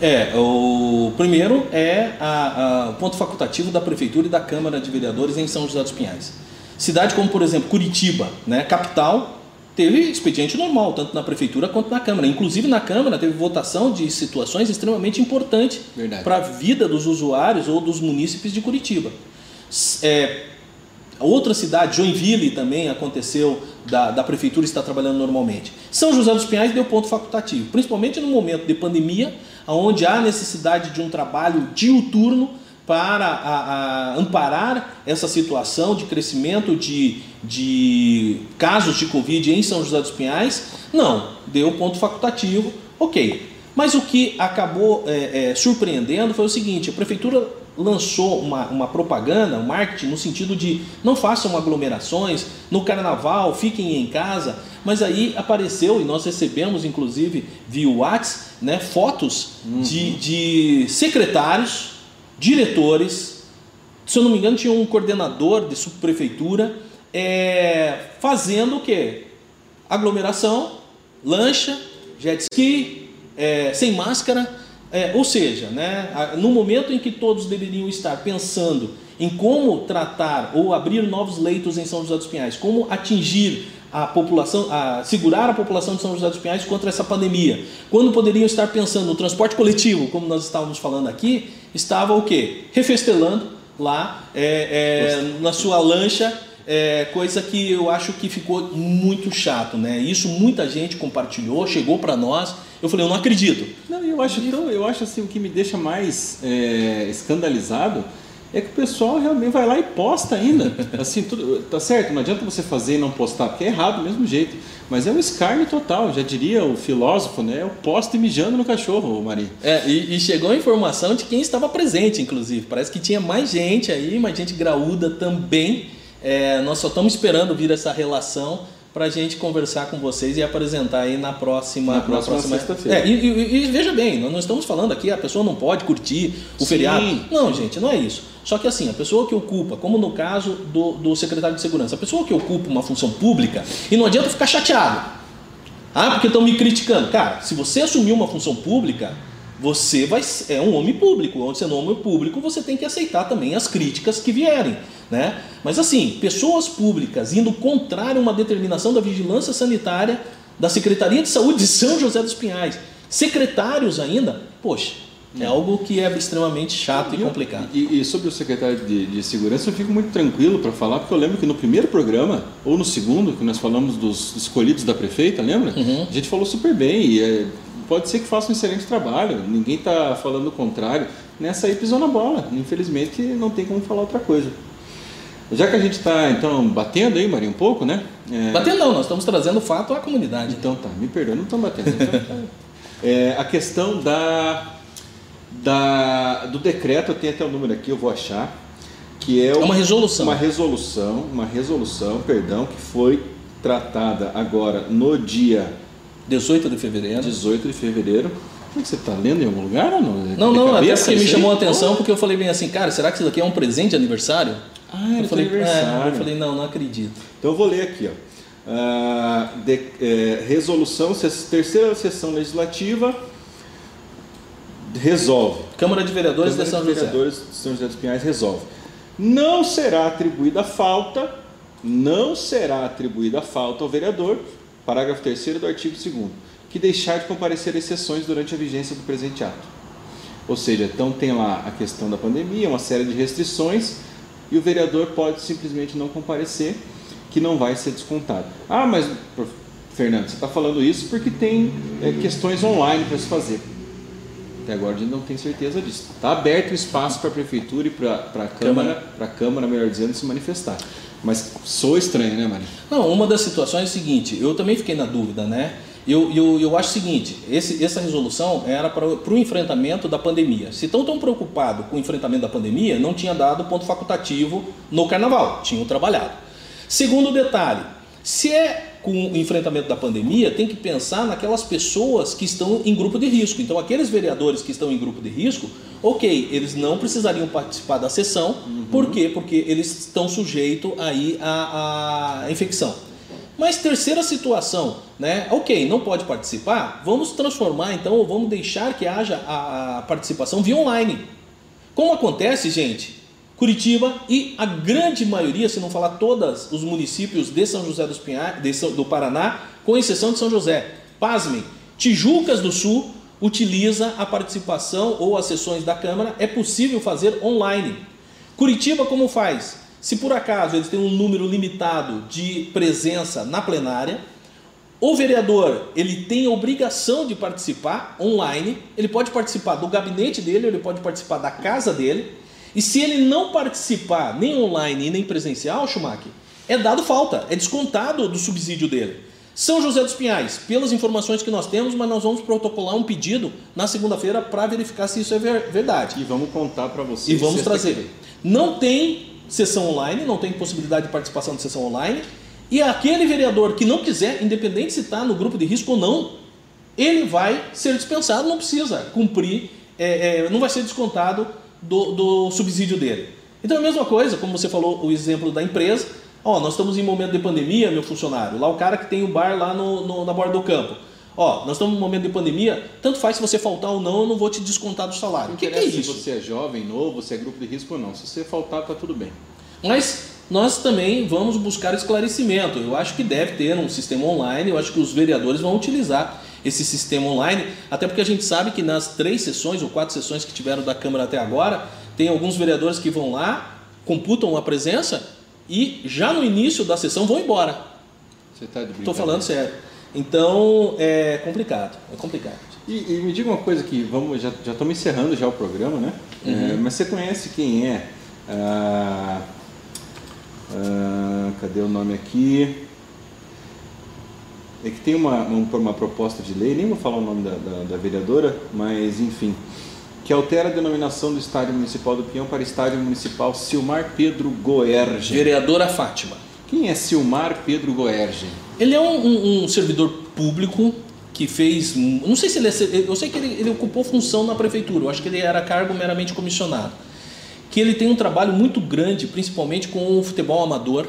É, o primeiro é a, a, o ponto facultativo da Prefeitura e da Câmara de Vereadores em São José dos Pinhais. Cidade como, por exemplo, Curitiba, né, capital, teve expediente normal, tanto na prefeitura quanto na Câmara. Inclusive na Câmara teve votação de situações extremamente importantes para a vida dos usuários ou dos munícipes de Curitiba. É, outra cidade, Joinville, também aconteceu da, da prefeitura está trabalhando normalmente. São José dos Pinhais deu ponto facultativo, principalmente no momento de pandemia, onde há necessidade de um trabalho diuturno para a, a amparar essa situação de crescimento de, de casos de Covid em São José dos Pinhais? Não, deu ponto facultativo, ok. Mas o que acabou é, é, surpreendendo foi o seguinte: a prefeitura lançou uma, uma propaganda, um marketing, no sentido de não façam aglomerações, no carnaval, fiquem em casa, mas aí apareceu, e nós recebemos inclusive via WhatsApp, né, fotos uhum. de, de secretários diretores, se eu não me engano, tinha um coordenador de subprefeitura é, fazendo o que? Aglomeração, lancha, jet ski, é, sem máscara. É, ou seja, né, no momento em que todos deveriam estar pensando em como tratar ou abrir novos leitos em São José dos Pinhais, como atingir a população, a segurar a população de São José dos Pinhais contra essa pandemia. Quando poderiam estar pensando no transporte coletivo, como nós estávamos falando aqui, estava o quê? Refestelando lá é, é, na sua lancha, é, coisa que eu acho que ficou muito chato, né? Isso muita gente compartilhou, chegou para nós. Eu falei, eu não acredito.
Não, eu acho então, eu acho assim o que me deixa mais é, escandalizado é que o pessoal realmente vai lá e posta ainda. Assim, tudo, tá certo, não adianta você fazer e não postar, porque é errado do mesmo jeito. Mas é um escárnio total, já diria o filósofo, né? É o poste mijando no cachorro, Maria.
É, e, e, chegou a informação de quem estava presente, inclusive. Parece que tinha mais gente aí, mais gente graúda também. É, nós só estamos esperando vir essa relação para a gente conversar com vocês e apresentar aí na próxima,
na próxima, próxima sexta-feira.
É, e, e, e, veja bem, nós não estamos falando aqui, a pessoa não pode curtir o sim, feriado. Não, sim. gente, não é isso. Só que assim, a pessoa que ocupa, como no caso do, do secretário de segurança, a pessoa que ocupa uma função pública, e não adianta ficar chateado. Ah, porque estão me criticando. Cara, se você assumir uma função pública, você vai é um homem público. Onde você é um homem público, você tem que aceitar também as críticas que vierem. Né? Mas assim, pessoas públicas indo contrário a uma determinação da vigilância sanitária da Secretaria de Saúde de São José dos Pinhais, secretários ainda, poxa, é algo que é extremamente chato e, e complicado.
E, e, sobre o secretário de, de, Segurança, eu fico muito tranquilo para falar, porque eu lembro que no primeiro programa, ou no segundo, que nós falamos dos escolhidos da prefeita, lembra? Uhum. A gente falou super bem e é, pode ser que faça um excelente trabalho, ninguém está falando o contrário. Nessa aí pisou na bola, infelizmente não tem como falar outra coisa. Já que a gente está então batendo aí, Maria, um pouco, né?
É... Batendo não, nós estamos trazendo fato à comunidade.
Então tá, me perdoa, não estamos batendo. Então, é, a questão da, da, do decreto, eu tenho até o número aqui, eu vou achar, que é,
é uma resolução.
Uma resolução, uma resolução, perdão, que foi tratada agora no dia
18 de fevereiro.
18 de fevereiro. Você está lendo em algum lugar ou não?
Não, não, até porque me chamou a atenção porque eu falei bem assim, cara, será que isso daqui é um presente de aniversário?
Ah,
eu falei,
aniversário.
É, eu falei, não, não acredito.
Então eu vou ler aqui, ó. Uh, de, é, resolução, terceira sessão legislativa resolve.
Câmara de Vereadores Câmara de São
de Vereadores
José.
de São José dos Pinhais resolve. Não será atribuída falta, não será atribuída falta ao vereador, parágrafo 3 do artigo 2 que deixar de comparecer às sessões durante a vigência do presente ato. Ou seja, então tem lá a questão da pandemia, uma série de restrições, e o vereador pode simplesmente não comparecer, que não vai ser descontado. Ah, mas, Fernando, você está falando isso porque tem é, questões online para se fazer. Até agora a gente não tem certeza disso. Está aberto o espaço para a prefeitura e para a Câmara, para a Câmara, melhor dizendo, se manifestar. Mas sou estranho, né, Maria?
Não, uma das situações é a seguinte, eu também fiquei na dúvida, né? Eu, eu, eu acho o seguinte, esse, essa resolução era para o enfrentamento da pandemia. Se estão tão preocupados com o enfrentamento da pandemia, não tinha dado ponto facultativo no carnaval, tinham trabalhado. Segundo detalhe, se é com o enfrentamento da pandemia, tem que pensar naquelas pessoas que estão em grupo de risco. Então, aqueles vereadores que estão em grupo de risco, ok, eles não precisariam participar da sessão, uhum. por quê? Porque eles estão sujeitos aí à, à infecção. Mas terceira situação, né? Ok, não pode participar, vamos transformar então, ou vamos deixar que haja a, a participação via online. Como acontece, gente? Curitiba e a grande maioria, se não falar todos os municípios de São José dos Pinhais, do Paraná, com exceção de São José. Pasmem, Tijucas do Sul utiliza a participação ou as sessões da Câmara, é possível fazer online. Curitiba como faz? Se por acaso eles têm um número limitado de presença na plenária, o vereador ele tem a obrigação de participar online, ele pode participar do gabinete dele, ele pode participar da casa dele, e se ele não participar nem online e nem presencial, Schumacher, é dado falta, é descontado do subsídio dele. São José dos Pinhais, pelas informações que nós temos, mas nós vamos protocolar um pedido na segunda-feira para verificar se isso é verdade.
E vamos contar para vocês.
E vamos trazer. Não tem sessão online, não tem possibilidade de participação de sessão online. E aquele vereador que não quiser, independente se está no grupo de risco ou não, ele vai ser dispensado, não precisa cumprir, é, é, não vai ser descontado do, do, subsídio dele. Então é a mesma coisa, como você falou o exemplo da empresa. Ó, nós estamos em momento de pandemia, meu funcionário. Lá o cara que tem o bar lá no, no, na borda do campo. Ó, nós estamos em momento de pandemia, tanto faz se você faltar ou não, eu não vou te descontar do salário.
O que, que, é isso? Se você é jovem, novo, se é grupo de risco ou não. Se você faltar, tá tudo bem.
Mas nós também vamos buscar esclarecimento. Eu acho que deve ter um sistema online, eu acho que os vereadores vão utilizar esse sistema online, até porque a gente sabe que nas três sessões ou quatro sessões que tiveram da Câmara até agora, tem alguns vereadores que vão lá, computam a presença e já no início da sessão vão embora.
Você está de
Estou falando sério. Então é complicado, é complicado.
E, e, me diga uma coisa que vamos já já estamos encerrando já o programa, né? Uhum. É, mas você conhece quem é? Ah, ah, cadê o nome aqui? É que tem uma, uma, uma, proposta de lei, nem vou falar o nome da, da, da, vereadora, mas enfim, que altera a denominação do Estádio Municipal do Pinhão para Estádio Municipal Silmar Pedro Goerge.
Vereadora Fátima.
Quem é Silmar Pedro Goerge?
Ele é um, um, um, servidor público que fez. Não sei se ele é. Eu sei que ele, ele ocupou função na prefeitura, eu acho que ele era cargo meramente comissionado. Que ele tem um trabalho muito grande, principalmente com o futebol amador.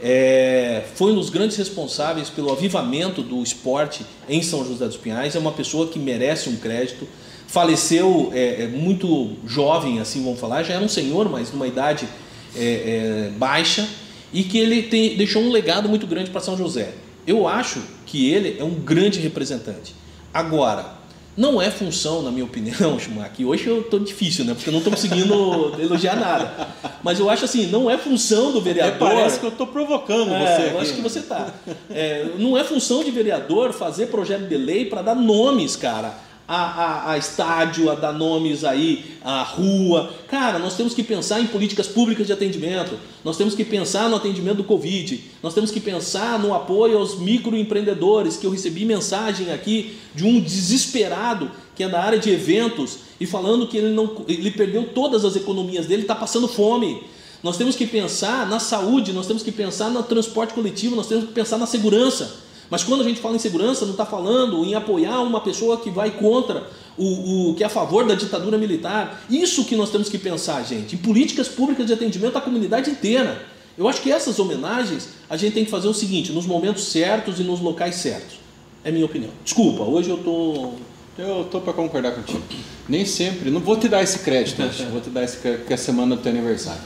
É, foi um dos grandes responsáveis pelo avivamento do esporte em São José dos Pinhais. É uma pessoa que merece um crédito. Faleceu é, é muito jovem, assim vamos falar, já era um senhor, mas numa idade é, é, baixa e que ele tem, deixou um legado muito grande para São José. Eu acho que ele é um grande representante. Agora, não é função, na minha opinião, Schumacher, hoje eu estou difícil, né? Porque eu não estou conseguindo elogiar nada. Mas eu acho assim, não é função do vereador. É,
parece que eu estou provocando
é,
você. Aqui.
Eu acho que você está. É, não é função de vereador fazer projeto de lei para dar nomes, cara, a, a, a, estádio, a dar nomes aí, a rua. Cara, nós temos que pensar em políticas públicas de atendimento, nós temos que pensar no atendimento do Covid, nós temos que pensar no apoio aos microempreendedores, que eu recebi mensagem aqui de um desesperado que é da área de eventos e falando que ele, não, ele perdeu todas as economias dele, está passando fome. Nós temos que pensar na saúde, nós temos que pensar no transporte coletivo, nós temos que pensar na segurança. Mas quando a gente fala em segurança, não está falando em apoiar uma pessoa que vai contra o, o que é a favor da ditadura militar. Isso que nós temos que pensar, gente, em políticas públicas de atendimento à comunidade inteira. Eu acho que essas homenagens a gente tem que fazer o seguinte, nos momentos certos e nos locais certos. É minha opinião. Desculpa, hoje eu tô
eu tô para concordar contigo. Nem sempre, não vou te dar esse crédito, vou te dar esse crédito porque é a semana do teu aniversário.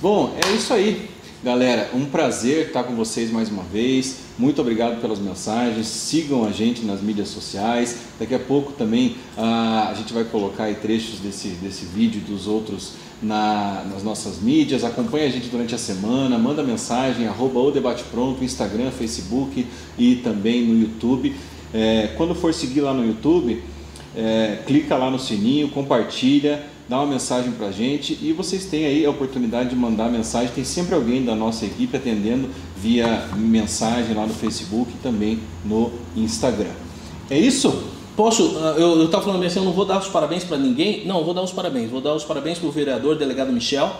Bom, é isso aí. Galera, um prazer estar com vocês mais uma vez. Muito obrigado pelas mensagens. Sigam a gente nas mídias sociais. Daqui a pouco também ah, a gente vai colocar trechos desse, desse vídeo e dos outros na, nas nossas mídias. Acompanhe a gente durante a semana. Manda mensagem, arroba o Debate Pronto, Instagram, Facebook e também no YouTube. É, quando for seguir lá no YouTube, é, clica lá no sininho, compartilha dá uma mensagem para a gente e vocês têm aí a oportunidade de mandar mensagem. Tem sempre alguém da nossa equipe atendendo via mensagem lá no Facebook e também no Instagram. É isso?
Posso? Ah, eu estava falando assim, eu não vou dar os parabéns para ninguém. Não, vou dar os parabéns. Vou dar os parabéns para o vereador, delegado Michel,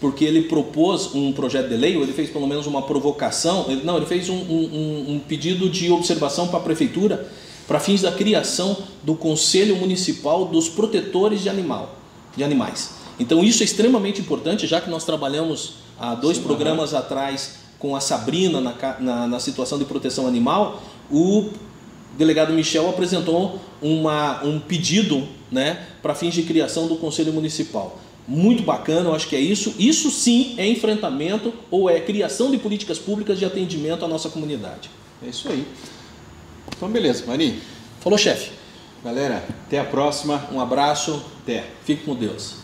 porque ele propôs um projeto de lei, ou ele fez pelo menos uma provocação. Ele, não, ele fez um, um, um pedido de observação para a prefeitura para fins da criação do Conselho Municipal dos Protetores de Animal de animais. Então isso é extremamente importante, já que nós trabalhamos há dois Sim, programas atrás com a Sabrina na, na, na, situação de proteção animal, o delegado Michel apresentou uma, um pedido né, para fins de criação do Conselho Municipal. Muito bacana, eu acho que é isso. Isso sim é enfrentamento ou é criação de políticas públicas de atendimento à nossa comunidade.
É isso aí. Então, beleza, Mari.
Falou, chefe.
Galera, até a próxima.
Um abraço. Até. Fique com Deus.